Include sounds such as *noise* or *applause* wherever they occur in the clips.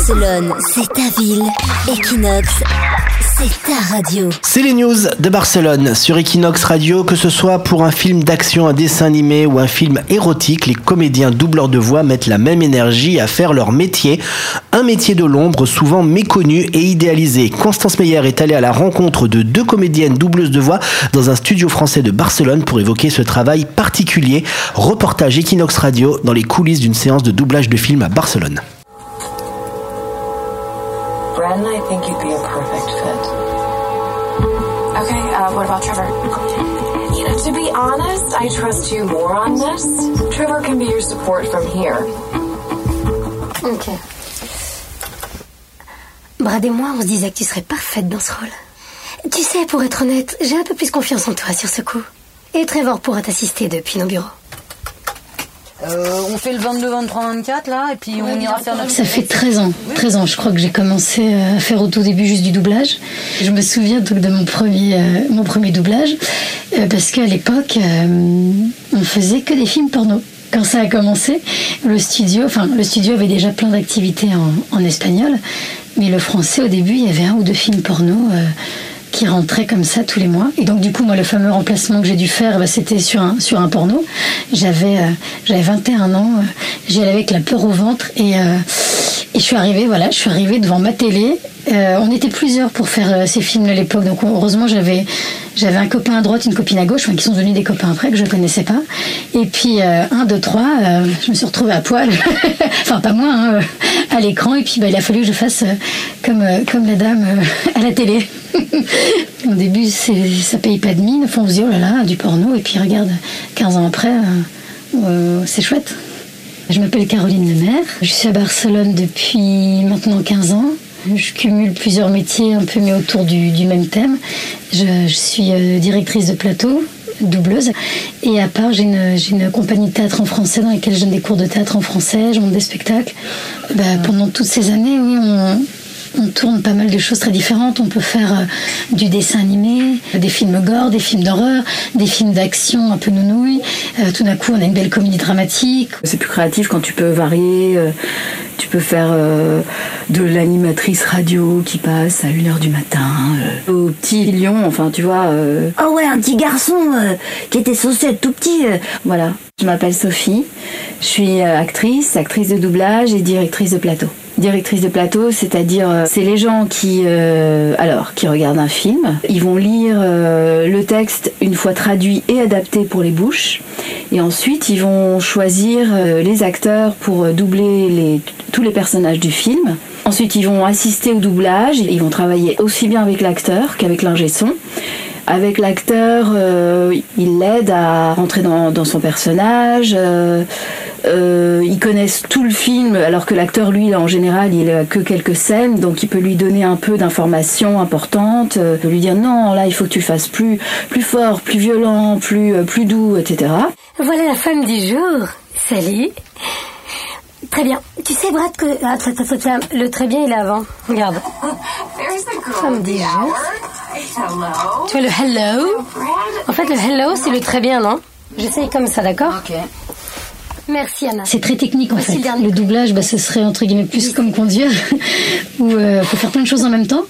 Barcelone, c'est ta ville. Equinox, c'est ta radio. C'est les news de Barcelone sur Equinox Radio, que ce soit pour un film d'action, un dessin animé ou un film érotique, les comédiens doubleurs de voix mettent la même énergie à faire leur métier, un métier de l'ombre souvent méconnu et idéalisé. Constance Meyer est allée à la rencontre de deux comédiennes doubleuses de voix dans un studio français de Barcelone pour évoquer ce travail particulier. Reportage Equinox Radio dans les coulisses d'une séance de doublage de film à Barcelone. Okay, uh, what about Trevor? You know, to be honest, I trust you more on this. Trevor can be your support from here. Ok. Brad et moi, on se disait que tu serais parfaite dans ce rôle. Tu sais, pour être honnête, j'ai un peu plus confiance en toi sur ce coup. Et Trevor pourra t'assister depuis nos bureaux. Euh, on fait le 22, 23, 24 là, et puis on ira faire notre. Ça fait 13 ans, 13 ans, je crois que j'ai commencé à faire au tout début juste du doublage. Je me souviens donc de mon premier, euh, mon premier doublage, euh, parce qu'à l'époque, euh, on faisait que des films porno. Quand ça a commencé, le studio, enfin le studio avait déjà plein d'activités en, en espagnol, mais le français au début, il y avait un ou deux films porno. euh, qui rentraient comme ça tous les mois. Et donc du coup, moi, le fameux remplacement que j'ai dû faire, bah, c'était sur un, sur un porno. J'avais euh, j'avais 21 ans, euh, j'y allais avec la peur au ventre et, euh, je suis arrivée, voilà, je suis arrivée devant ma télé. Euh, on était plusieurs pour faire euh, ces films à l'époque, donc heureusement j'avais j'avais un copain à droite, une copine à gauche, enfin, qui sont devenus des copains après que je connaissais pas. Et puis euh, un, deux, trois, je me suis retrouvée à poil, *laughs* enfin pas moi, hein, à l'écran. Et puis bah, il a fallu que je fasse comme comme la dame *laughs* à la télé. *laughs* Au début, ça paye pas de mine. On se dit, oh là là, du porno. Et puis, regarde, 15 ans après, c'est chouette. Je m'appelle Caroline Lemaire. Je suis à Barcelone depuis maintenant 15 ans. Je cumule plusieurs métiers un peu mis autour du, du même thème. Je, je suis euh, directrice de plateau, doubleuse. Et à part, j'ai une, compagnie de théâtre en français dans laquelle je donne des cours de théâtre en français, je monte des spectacles. Bah, pendant toutes ces années, oui, on, on tourne pas mal de choses très différentes. On peut faire euh, du dessin animé, des films gore, des films d'horreur, des films d'action un peu nounouilles. Euh, tout d'un coup, on a une belle comédie dramatique. C'est plus créatif quand tu peux varier. euh, tu peux faire de l'animatrice radio qui passe à 1h du matin. au petit lion, enfin tu vois. euh, Oh ouais, un petit garçon euh, qui était censé être tout petit. voilà. Je m'appelle Sophie. Je suis actrice, actrice de doublage et directrice de plateau. Directrice de plateau, c'est-à-dire euh, c'est les gens qui euh, alors qui regardent un film, ils vont lire euh, le texte une fois traduit et adapté pour les bouches, et ensuite ils vont choisir les acteurs pour doubler tous les personnages du film. Ensuite ils vont assister au doublage, ils vont travailler aussi bien avec l'acteur qu'avec l'ingé son. Avec l'acteur, euh, il l'aide à rentrer dans, son personnage. Euh, ils connaissent tout le film, alors que l'acteur, lui, en général, il a que quelques scènes, donc il peut lui donner un peu d'informations importantes, euh, peut lui dire non, là, il faut que tu fasses plus, plus fort, plus violent, plus, euh, plus doux, etc. Voilà la femme du jour. Salut. Très bien. Tu sais, Brad, que... Ah, le très bien, il est avant. Regarde. Femme du jour. Tu vois le hello? En fait, le hello, c'est le très bien, non? J'essaye comme ça, d'accord? Ok. Merci, Anna. C'est très technique en Voici fait. le doublage, bah, ce serait entre guillemets plus comme conduire, où il faut faire plein de choses en même temps.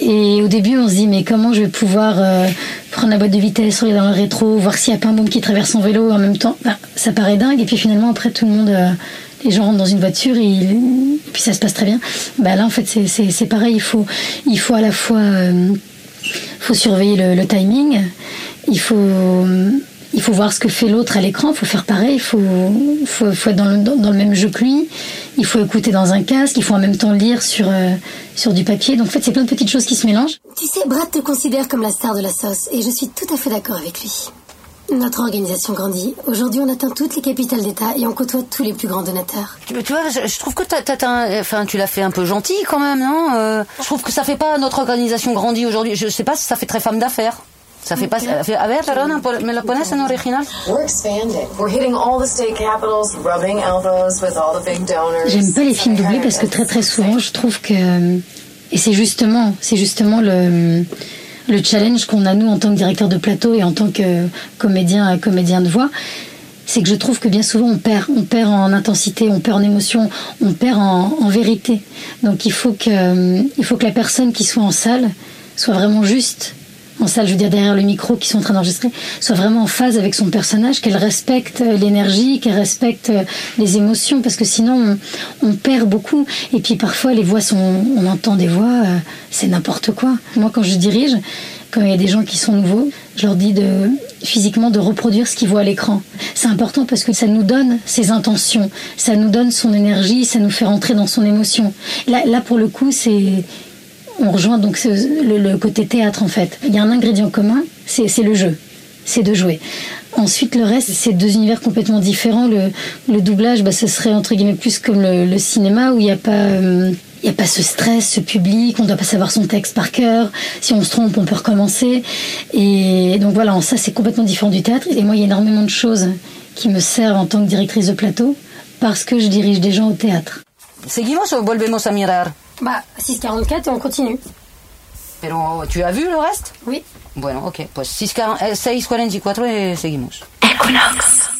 Et au début, on se dit mais comment je vais pouvoir euh, prendre la boîte de vitesse, regarder dans le rétro, voir s'il n'y a pas un môme qui traverse son vélo en même temps. Bah, ça paraît dingue. Et puis finalement, après, tout le monde, euh, les gens rentrent dans une voiture et, puis ça se passe très bien. Bah là, en fait, c'est- pareil. Il faut, il faut à la fois euh, faut surveiller le, le timing. Il faut, il faut voir ce que fait l'autre à l'écran. Il faut faire pareil. Il faut, faut, faut être dans le, dans, dans le même jeu que lui. Il faut écouter dans un casque. Il faut en même temps lire sur, euh, sur du papier. Donc en fait, c'est plein de petites choses qui se mélangent. Tu sais, Brad te considère comme la star de la sauce et je suis tout à fait d'accord avec lui. Notre organisation grandit. Aujourd'hui, on atteint toutes les capitales d'État et on côtoie tous les plus grands donateurs. Mais Tu vois, je, je trouve que t'as, t'as- t'as- enfin, tu l'as fait un peu gentil quand même, non Euh, Je trouve que ça fait pas notre organisation grandie aujourd'hui. Je sais pas si ça fait très femme d'affaires. Ça fait pas. A ver, perdona, por- ¿me lo pones en original? We're expanding. We're hitting all the state capitals, rubbing elbows with all the big donors. J'aime pas les films doublés parce que très très souvent, je trouve que et c'est justement, c'est justement le le challenge qu'on a nous en tant que directeur de plateau et en tant que comédien comédien de voix, c'est que je trouve que bien souvent on perd, on perd en intensité, on perd en émotion, on perd en, en vérité. Donc il faut que, il faut que la personne qui soit en salle soit vraiment juste en salle, je veux dire derrière le micro, qui sont en train d'enregistrer, soit vraiment en phase avec son personnage, qu'elle respecte l'énergie, qu'elle respecte les émotions, parce que sinon on, on, perd beaucoup. Et puis parfois les voix sont, on entend des voix, euh, c'est n'importe quoi. Moi quand je dirige, quand il y a des gens qui sont nouveaux, je leur dis de physiquement de reproduire ce qu'ils voient à l'écran. C'est important parce que ça nous donne ses intentions, ça nous donne son énergie, ça nous fait rentrer dans son émotion. Là, là pour le coup, c'est on rejoint donc le, le, côté théâtre en fait. Il y a un ingrédient commun, c'est le jeu, c'est de jouer. Ensuite, le reste, c'est deux univers complètement différents. Le, le doublage, bah, ce serait entre guillemets plus comme le, le cinéma où il n'y a pas. Euh, il n'y a pas ce stress, ce public, on ne doit pas savoir son texte par cœur. Si on se trompe, on peut recommencer. Et donc voilà, ça c'est complètement différent du théâtre. Et moi, il y a énormément de choses qui me servent en tant que directrice de plateau parce que je dirige des gens au théâtre. ¿Seguimos o volvemos a mirar? Bah, 6.44 et on continue. Pero, ¿tu as vu le reste? Oui. Bueno, ok. Pues 6.44 et seguimos. Equinox.